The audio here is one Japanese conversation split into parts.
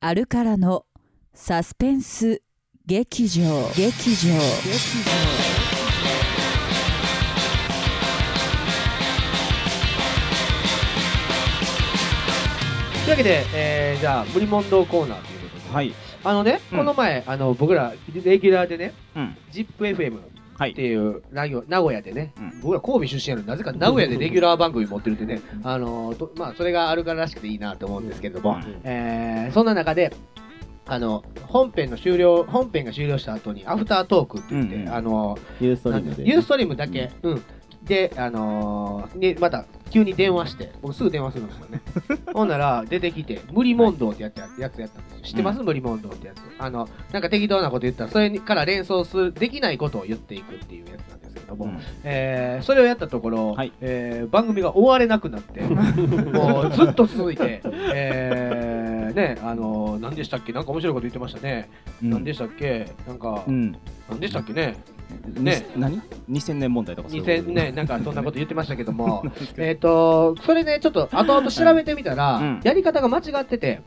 あるからのサスペンス劇場劇場というわけで、えー、じゃあ、無理問答コーナーということで。はい。あのね、うんこの前、あの、僕ら、レギュラーでね、うん。ZIPFM はいって。いう、名古名古屋でね、うん。僕ら神戸出身やのになぜか名古屋でレギュラー番組持ってるってね、あのとまあ、それがあるかららしくていいなと思うんですけれども、うん。えーそんな中で、あの本編の終了本編が終了した後にアフタートークって言って、うんうん。あのユーストリームで。ユーストリームだけ、うん、で、あのーにまた急に電話して、僕すぐ電話するんですよね。ほんなら出てきて、無理問答ってやつややつやったんですよ。知ってます、無理問答ってやつ。あの、なんか適当なこと言ったら、それから連想する、できないことを言っていくっていうやつなんですけども、うんえーそれをやったところ、はいえー番組が終われなくなって、もうずっと続いて、えーね、あのー何でしたっけ？なんか面白いこと言ってましたね。何でしたっけ？なんか、うん。何でしたっけね？ね。ね。何 ?2000 年問題とかそういうこと。2000年なんかそんなこと言ってましたけども。えっとそれねちょっと後々調べてみたら、うん。やり方が間違ってて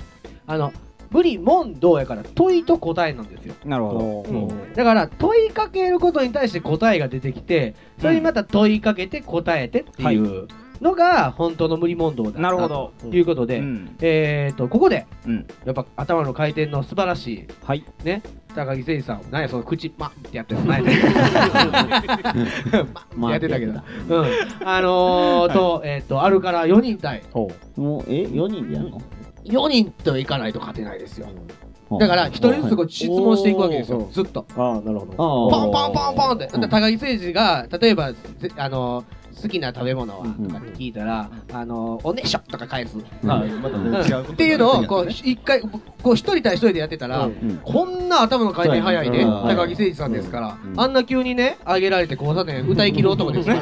あの無理問答やから問いと答えなんですよ、なるほうん。だから問いかけることに対して答えが出てきてそれにまた問いかけて答えてっていうのが本当の無理問答だど。なるほど。ということで、うん。えっとここでうん。やっぱ頭の回転の素晴らしいはい。ね高木誠二さん何やその口まってやってるの何やまってやってたけどうん、あのー、と、えっ、と、あるから4人対、もう、え、4人でやるの？4人といかないと勝てないですよ。だから、1人ずつこう質問していくわけですよ、ずっと。ああ、なるほど。あーポンポンポンポンって。高木誠二が、例えば、ぜあのー好きな食べ物はうんとかって聞いたら、あのーおねしょとか返す。っていうのを、こう、一回、こう、一人対一人でやってたら、こんな頭の回転早いね、うん。高木誠二さんですから、うん。あんな急にね、上げられて交差点歌い切る男ですから、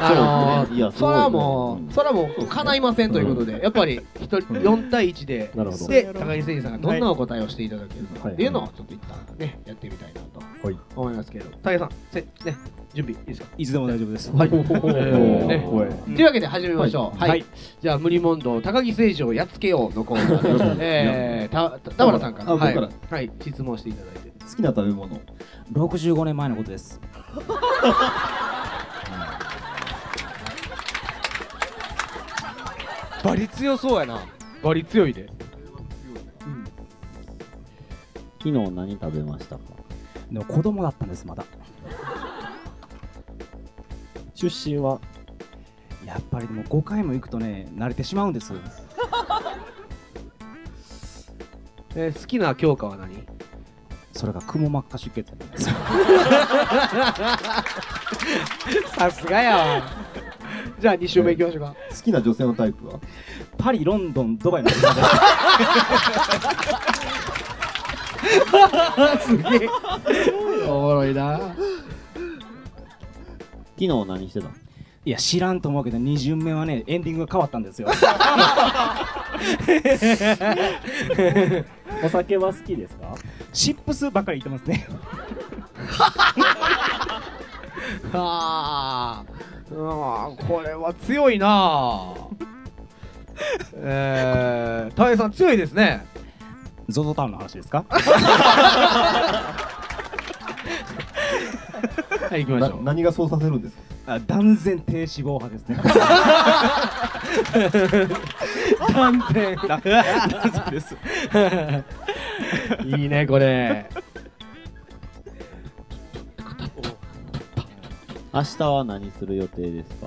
あのー、そうですね。いやそれはもう、ねそれはもう、叶いませんということで、やっぱり、一人、4対1で。で、高木誠二さんがどんなお答えをしていただけるのかはい。っていうのを、ちょっと一旦ね、やってみたいなとはい。思いますけど、高木さん、せね、準備いいですか？いつでも大丈夫です。はい。というわけで始めましょう。はい。はいじゃあ、無理問答、高木誠二をやっつけようのコーナーです。えー、た、た田村さんから、はいあ僕から。はい、質問していただいて。好きな食べ物。65年前のことです。バリ強そうやな。バリ強いで。昨日何食べましたか？でも子供だったんです、まだ。出身は？やっぱりでも5回も行くとね、慣れてしまうんです。えー、好きな教科は何？それがくも膜下出血なんです。さすがやわ。じゃあ、2週目いきましょうか。好きな女性のタイプは？パリ、ロンドン、ドバイの車です。すげえ。おもろいな。昨日何してたの？いや、知らんと思うけど、2巡目はね、エンディングが変わったんですよ。お酒は好きですか？シップスばっかり言ってますね。あーあー、これは強いな。えー、大江さん強いですね。ゾゾタウンの話ですか？はい、行きましょう。な何がそうさせるんですか？あ断然低脂肪派ですね。断然。断然です。いいね、これ。明日は何する予定ですか？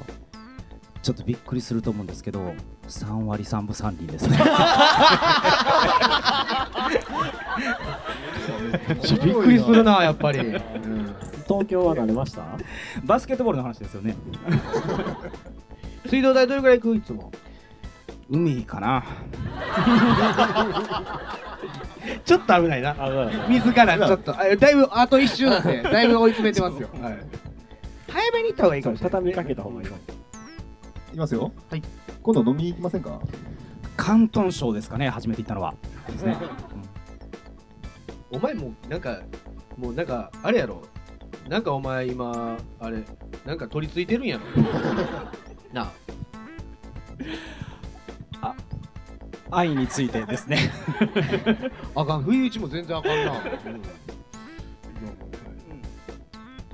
ちょっとびっくりすると思うんですけど、3割3分3厘ですね。びっくりするな、やっぱり。東京は慣れました？バスケットボールの話ですよね。水道代どれくらい行くいつも？海かな。ちょっと危ないな。自らちょっと、あだいぶあと一周なんで、だいぶ追い詰めてますよ。はい早めに行った方がいいかもしれない。畳みかけた方がいいのいきますよ。はい。今度飲みに行きませんか？広東省ですかね、初めて行ったのは。ですね。お前もうなんか、もうなんか、あれやろ？なんかお前今、あれ、なんか取り付いてるんやろ？なあ。愛についてですね あかん不意打ちも全然あかんな、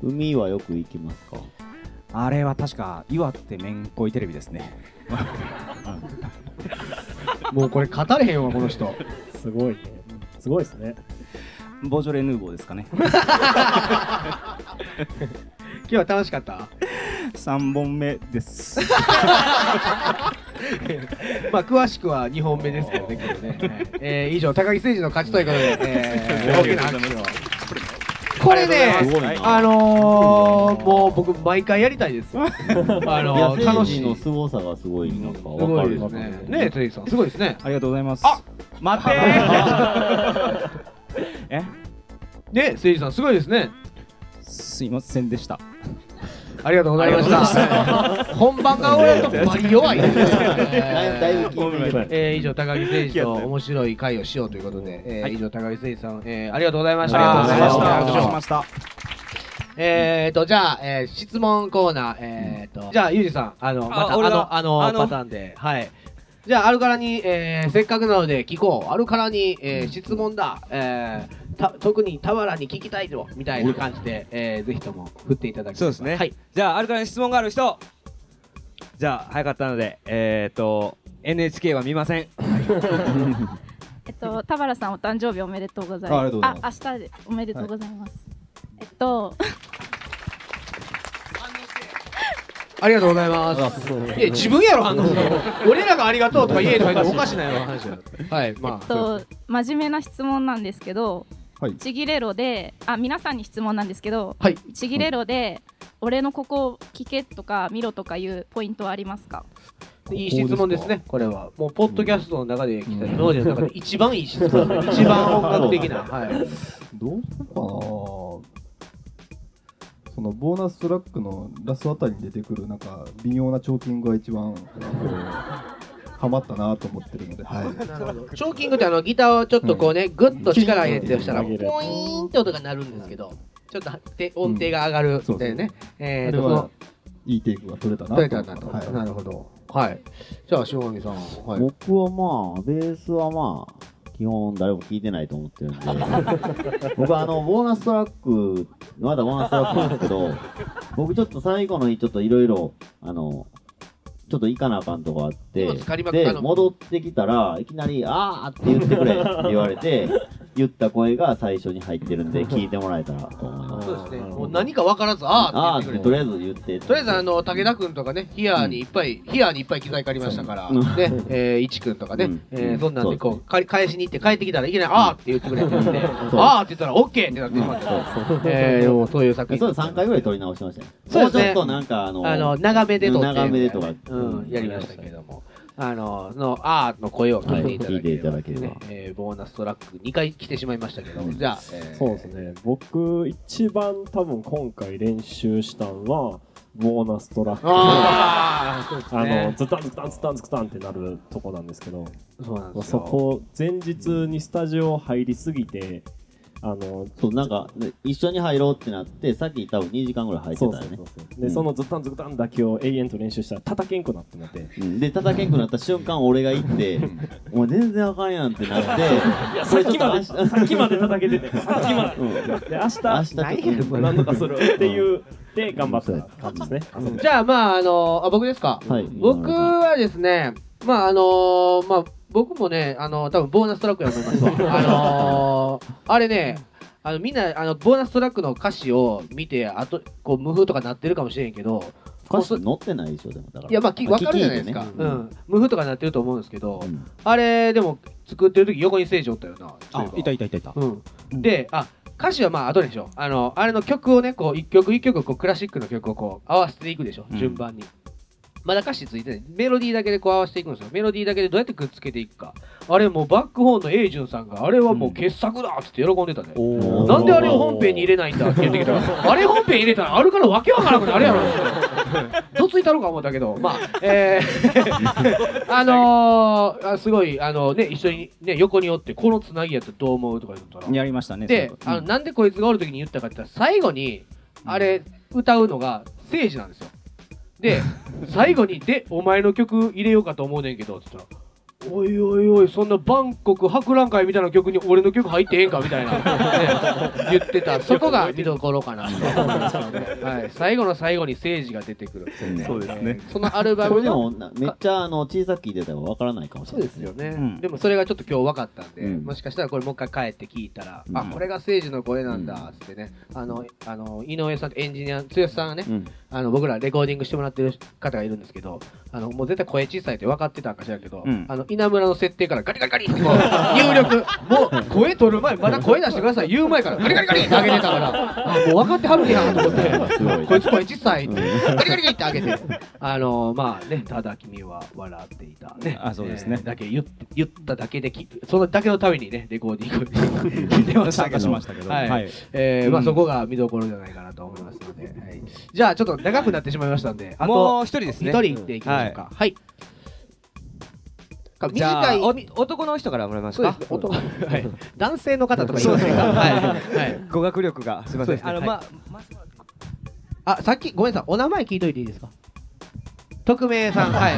海はよく行きますか？あれは確か岩手めんこいテレビですね もうこれ語れへんわこの人すごいね。すごいですね。ボージョレ・ヌーボーですかね今日は楽しかった？3本目です まあ詳しくは2本目ですけどね、ね。はいえー以上、高木誠二の勝ちということで、えー、大きな拍手を。これねすごいな、あのー、もう僕、毎回やりたいですよ。あのー、楽しい。の凄さがすごいなんかすわかるですね。ねえ、辻さん、すごいですね。ありがとうございますあ待ってー え？ねえ、誠司さん、すごいですね。すいませんでしたありがとうございました。本番が俺とバリ弱いですね。だいぶえー、以上、高木誠二と 面白い会をしようということで、えー以上、高木誠二さん、えー、ありがとうございました。ありがとうございましたえーと、じゃあ、えー質問コーナー、えーと、じゃあ、ゆうじさん、あの、また、あの、あの、あのパターンで、はい。じゃあ、あるからに、えーせっかくなので聞こう。あるからに、えー質問だ。えーた特に田原に聞きたいぞみたいな感じで、えーぜひとも振っていただきそうですね。はい。じゃあ、あるからに質問がある人。じゃあ、早かったので、えっ、と、NHK は見ません。えっと、田原さんお誕生日おめでとうございます。あありがとうございますあ、明日でおめでとうございます。えっと、ありがとうございます。いや、自分やろ、反応俺らがありがとうとか言えとか言ったらおかしなよ、話だよ。はい、まあ。えっと、真面目な質問なんですけど、はいちぎれろで、あ、皆さんに質問なんですけど、はい。ちぎれろで、俺のここ聞けとか見ろとかいうポイントはありますか？いい質問ですね、これは。もう、ポッドキャストの中で来た、今までの中で一番いい質問。一番音楽的な。はい。どうするか？なそのボーナストラックのラストあたりに出てくるなんか微妙なチョーキングが一番こうハマったなと思ってるので、はい。チョーキングってあのギターをちょっとこうね、グッと力入れて押したら、ポイうんーンって音が鳴るんですけど、ちょっとて音程が上がるそうそうでね。えーいいテイクが取れたな取れたなと。はいなるほど。はい。じゃあ、塩上さん。はい。僕はまあ、ベースはまあ、基本誰も聞いてないと思ってるんで、僕はあの、ボーナストラック、まだボーナストラックなんですけど、僕ちょっと最後の日ちょっといろいろ、あの、ちょっと行かなあかんとこあってでの戻ってきたらいきなり「あー」って言ってくれって言われて言った声が最初に入ってるんで聞いてもらえたらと思います。そうですね。もう何か分からず、あーあーってとりあって言って。くれて。えず言ってとりあえずあの武田君とかね、ヒアーにいっぱい、ヒアーにいっぱい機材借りましたから、う。んね、えー、いちくんとかね、うん。えーそんなんでこそうう、か返しに行って帰ってきたらいきなり、あーって言ってくれって あーって言ったら、オッケーってなってしまった。えー、もうそう。いう作品。それ3回ぐらい撮り直しましたよそうですね。もうちょっとなんかあのあの、長めで撮って。長めでとか。うん、やりましたけども。あの、の、あーの声を聞いていただければ、はい。聞いていただければ。ね、えー、ボーナストラック2回来てしまいましたけど、じゃあ、えーそうですね。僕、一番多分今回練習したのは、ボーナストラック。で、あー、そうですあの、ね。ズタンズタンズタンズタンってなるとこなんですけど、そうなんですよ。そこ、前日にスタジオ入りすぎて、あの、そうなんかね一緒に入ろうってなってさっき多分2時間ぐらい入ってたよね。そうそうそうで、うん。そのズタンズタンだけを永遠と練習したら叩けんくなってなって、うん。で叩けんくなった瞬間俺が行って「お前全然あかんやん」ってなっていや、さっきまで、さっきまで叩けてて、さっきまで。うん。で、明明日ちょっと日、なん。とかするっていう、で、頑張った感じですね。じゃあ、まあ、あの、あ、僕ですか？はい。僕はですね、まあ、あのーまあ、僕もね、あの多分ボーナストラックやと思いますわ。あのーあれね、あのみんなあのボーナストラックの歌詞を見て、あとこう無風とかなってるかもしれんけど、歌詞載ってないでしょでもだからいや、まあ、きあ分かるじゃないですか。ねうん。無風とかなってると思うんですけど、うんあれ、でも、作ってる時横に聖女おったよな。あいたいたいたいたうん。で、あ、歌詞はまあ後でしょ。あの、あれの曲をね、こう、一曲一曲、こう、クラシックの曲をこう、合わせていくでしょ。うん順番に。まだ歌詞ついてない。メロディーだけでこう合わせていくんですよ。メロディーだけでどうやってくっつけていくか。あれもうバックホーンのエイジュンさんが、あれはもう傑作だっつって喜んでたね。おなんであれを本編に入れないんだって言ってきたら、あれ本編入れたらあるからわけわからなくなるやろ。どついたのか思ったけど、まあ、えー、あのー、あすごい、あのね、一緒にね、横におって、このつなぎやったらどう思うとか言ったら、やりましたねで、そうあのなんでこいつがおる時に言ったかって言ったら、最後に、あれ、歌うのが、聖治なんですよ。で、最後に、で、お前の曲入れようかと思うねんけど、って言ったら、おいおいおいそんなバンコク博覧会みたいな曲に俺の曲入ってええんかみたいな、ね言ってた。そこが見どころかな。はい、最後の最後に誠治が出てくる。っていうね。そうですね。そのアルバムのもなめっちゃあの小さく聞いてたらわからないかもしそれないうですよね、うん。でもそれがちょっと今日分かったんで、うん。もしかしたらこれもう一回帰って聞いたら、うん。あこれが誠治の声なんだっつってね、あのあの井上さんエンジニア剛さんがね、うん。あの僕らレコーディングしてもらってる方がいるんですけどあのもう絶対声小さいって分かってたんかしらんけど、うん。あの稲村の設定からガリガリガリってこう入力。もう声取る前 まだ声出してください。言う前からガリガリガリって上げてたからあもう分かってはるやんと思って。こいつ声小さいって。ガリガリガリって上げて。あのまあねただ君は笑っていたね。あそうですね。えーだけ言言っただけできそのだけのためにねレコーディング聞いて ましたけど。参加しましたけど。はい。はい。えーまあうんそこが見どころじゃないかなと思いますので、はい、じゃあちょっと長くなってしまいましたんであもとう一人ですね。一人行っていきましょうか。はい、じゃ短いあお男の人からもらいますか？そうですね男はい、男性の方とか言いませんかはい、はい、語学力がすみません、あの、ままあさっきごめんなさい。お名前聞いといていいですか？匿名さん。はい。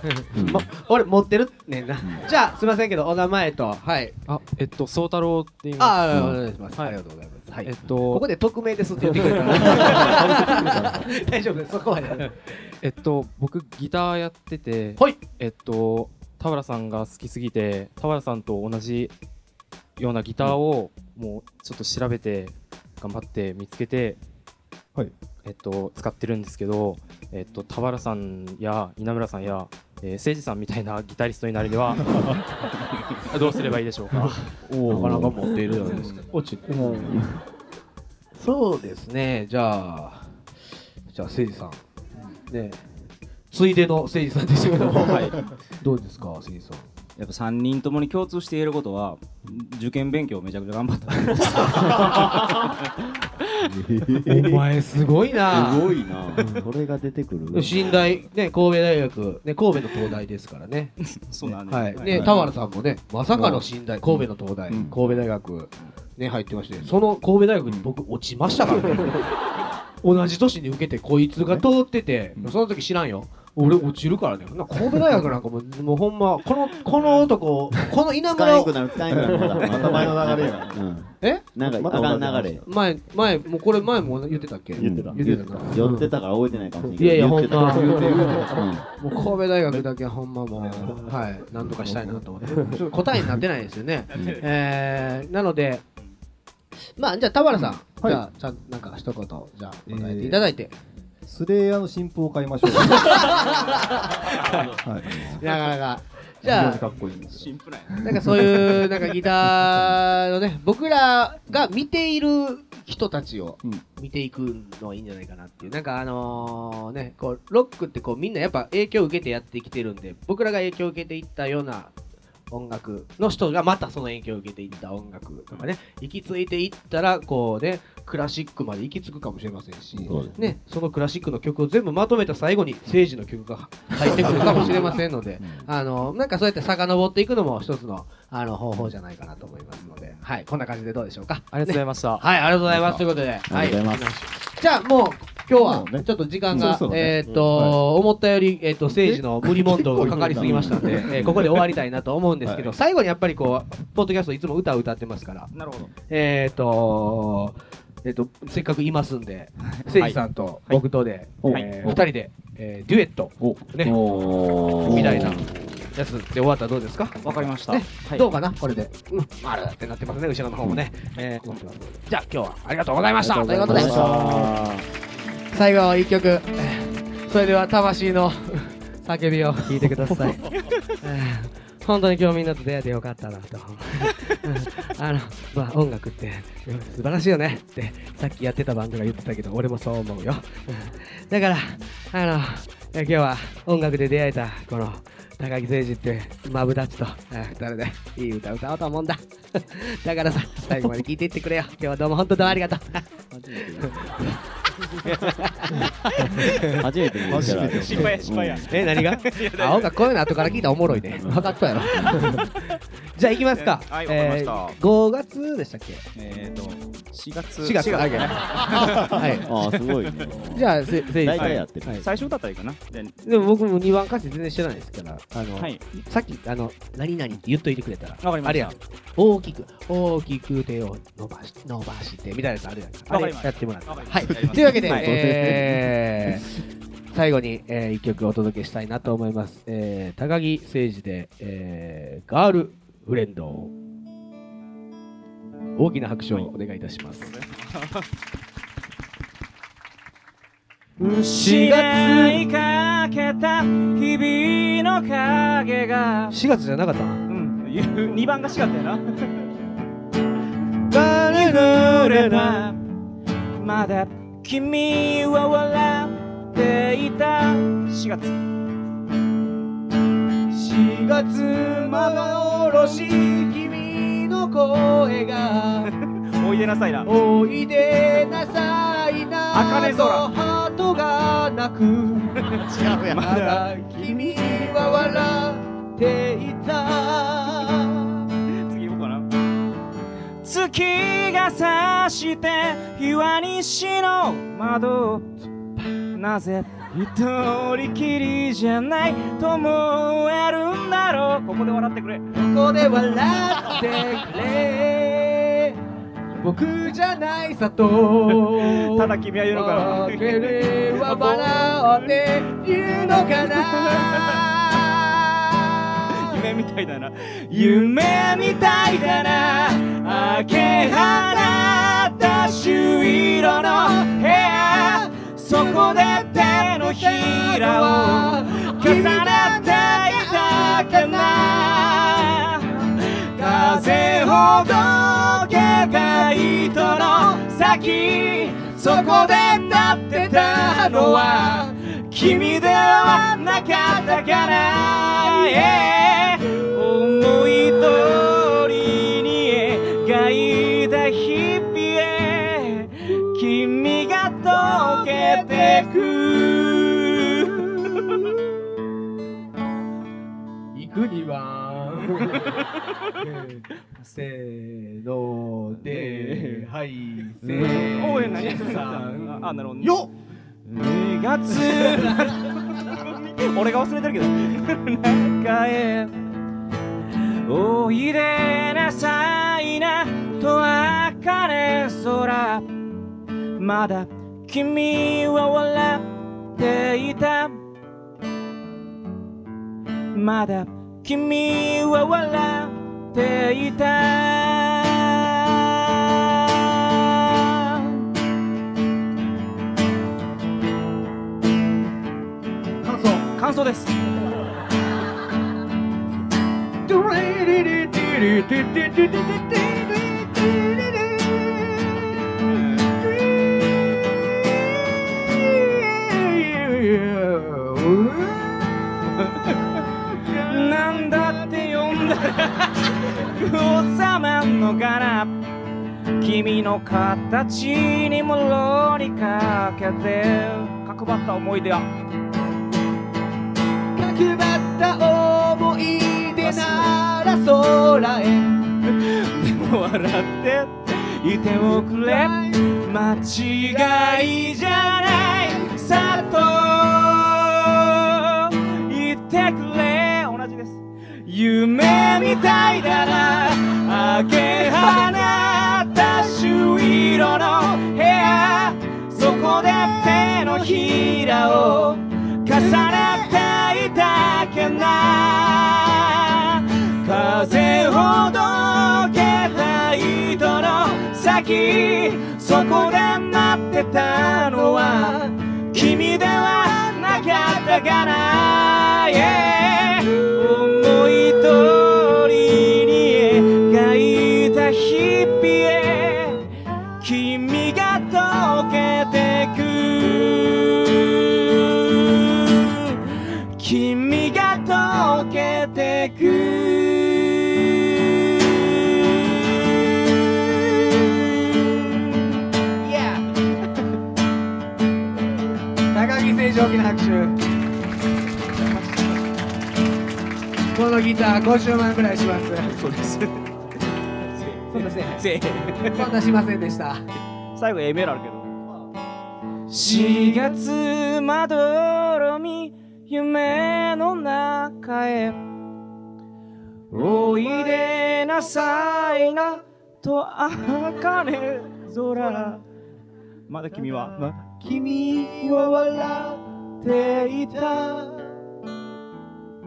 も俺持ってるねんな。じゃあすいませんけどお名前と。はい。あ、えっと、宗太郎って言います。ああお願いします、はい。ありがとうございますはい。えっことこ、で匿名ですって言ってくれたら大丈夫です。そこまで。えっと、僕ギターやってて、はい。えっと、田原さんが好きすぎて、田原さんと同じようなギターをもうちょっと調べて、頑張って見つけて、はい。えっと、使ってるんですけど、えっと、田原さんや稲村さんや、えー、誠司さんみたいなギタリストになるには、どうすればいいでしょうか？おなかなか持っているじゃないですか。落ちてそうですね。じゃあじゃあ誠司さん。ね。ついでの誠司さんでしたけどはい。どうですか誠司さん？やっぱ3人ともに共通していることは受験勉強をめちゃくちゃ頑張った お前すごいな。すごいな。それが出てくる新大ね神戸大学ね神戸の東大ですからね。そうなんです。はい。ね田原さんもねまさかの新大神戸の東大うん。神戸大学ね入ってましてその神戸大学に僕落ちましたからね。同じ年に受けてこいつが通っててその時知らんよ俺落ちるからね。な神戸大学なんかもうもうほんまこのこの男 この稲村を使えんくなる使えんくなる また前の流れや。うん。え？なんかあまたかん流れ前前もうこれ前も言ってたっけ？言ってた。言ってたな寄ってたから覚えてないかもしれんけど。いやいや言ってたほんま。言うて言うてうん。もう神戸大学だけはほんまもう、はい、なんとかしたいなと思って、ちょっと答えになってないですよね。えー、なので、まあ、じゃあ、田原さん、はい。じゃあ、ちゃんなんか一言、じゃあ、答えていただいて、スレイヤーの新譜を買いましょう。はい。なかなか。じゃにかっこいい。シンプルやなんかそういう、なんかギターのね、僕らが見ている人たちをうん見ていくのはいいんじゃないかなっていう。なんかあのね、こう、ロックってこうみんなやっぱ影響を受けてやってきてるんで、僕らが影響を受けていったような音楽の人がまたその影響を受けていった音楽とかね、行き着いていったら、こうね、クラシックまで行き着くかもしれませんし、ね、そのクラシックの曲を全部まとめた最後に、政治の曲が入ってくるかもしれませんので、あの、なんかそうやって遡っていくのも一つのあの方法じゃないかなと思いますので、はい、こんな感じでどうでしょうか？ありがとうございました。はい、ありがとうございます。ということで、ありがとうございます。じゃあもう、今日はちょっと時間が、えーっと、思ったより、えーっと、政治の無理問答がかかりすぎましたんで、えーここで終わりたいなと思うんですけど、最後にやっぱりこう、ポッドキャストいつも歌を歌ってますから、なるほど。えーっと、えーっと、せっかくいますんで、政治さんと僕とで、はい。えー二人で、えーデュエット、ね、おー。みたいなやつで終わったらどうですか？わかりました、ね。はい。どうかな？これで。うん、ある。ってなってますね、後ろの方もね。えーじゃあ今日はありがとうございました。ということで、最後一曲、えーそれでは魂の 叫びを。聞いてください。えー本当に今日みんなと出会えてよかったなと。う んあの、まあ音楽ってうん素晴らしいよねってさっきやってたバンドが言ってたけど、俺もそう思うよ。う んだから、あの、え今日は音楽で出会えたこの高木誠二ってマブダチとえ二人でいい歌歌おうと思うんだ。だからさ、最後まで聞いていってくれよ。今日はどうも本当どうもありがとう。初めて見たら失敗や失敗や。え、何が？青がこういうの後から聞いたらおもろいね。分かったやろ。じゃあ行きますか。はいわかりました。えー5月でしたっけ？えーと4月。4月。4だけね。はい。あーすごいね。じゃあせせい大体やってる。はい。最初歌ったらいいかな。ででも僕も2番歌詞全然知らないですからあの、はい。さっきあの何々って言っといてくれたらわかりました。あれやん。大きく大きく手を伸ばし伸ばしてみたいなやつあるやん。あれわかりました。やってもらって。はい。というわけで、はい。えー最後に、えー、一曲お届けしたいなと思います、えー、高木誠二で、えー、ガールフレンド。大きな拍手をお願いいたします、失いかけた日々の影が。4月じゃなかった？なうん。2番が4月やな。れた？まだ君は笑っていた。4月。4月幻君の声が。おいでなさいな。おいでなさいな茜空。ハートが泣く。違うやまだ君は笑っていた。次行こうかな。月が差して日は西の窓なぜ一人きりじゃない。と思えるんだろう。ここで笑ってくれ。ここで笑ってくれ。僕じゃないさと。ただ君は言うのか。な負ければ笑って言うのかな。夢みたいだな。夢みたいだな。明け放った朱色の部屋そこで手のひらを重ねていたかな風ほどけた糸の先そこで立ってたのは君ではなかったかな、Yeah 思い通りに描いた日く行くにはせーのではいせーおいさああなるほどよっ2月俺が忘れてるけど中へおいでなさいなと茜空まだ君は笑っていた。まだ君は笑っていた。感想感想です。君の形にもろにかけて。角張った思い出は角張った思い出なら空へ。でも笑っていておくれ。間違いじゃない。さと言ってくれ。同じです。夢みたいだな。明け放色の部屋。そこで手のひらを重ねていたけな。風ほどけた糸の先。そこで待ってたのは君ではなかったかな、Yeah きな拍手。このギター50万ぐらいします。そうですそんなせえへんそんなしませんでした。最後 A メロあるけど4月まどろみ夢の中へおいでなさいなと茜空まだ君は、君は笑っていた。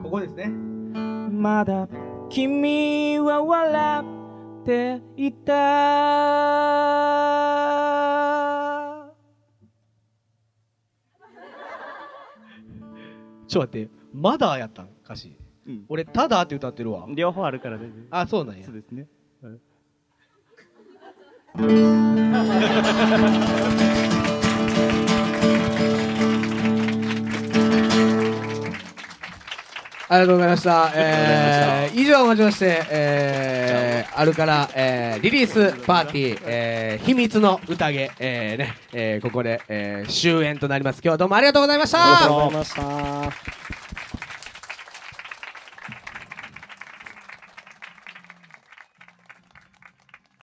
ここですね。まだ君は笑っていた。ちょっと待ってまだやったん？歌詞、俺ただって歌ってるわ。両方あるからね。あそうなんや。そうですね。ありがとうございました。えー、以上をもちまして、えー、あるから、えー、リリースパーティー、えー、秘密の宴、えー、ね、えー、ここで、えー、終演となります。今日はどうもありがとうございました。ありがとうございました。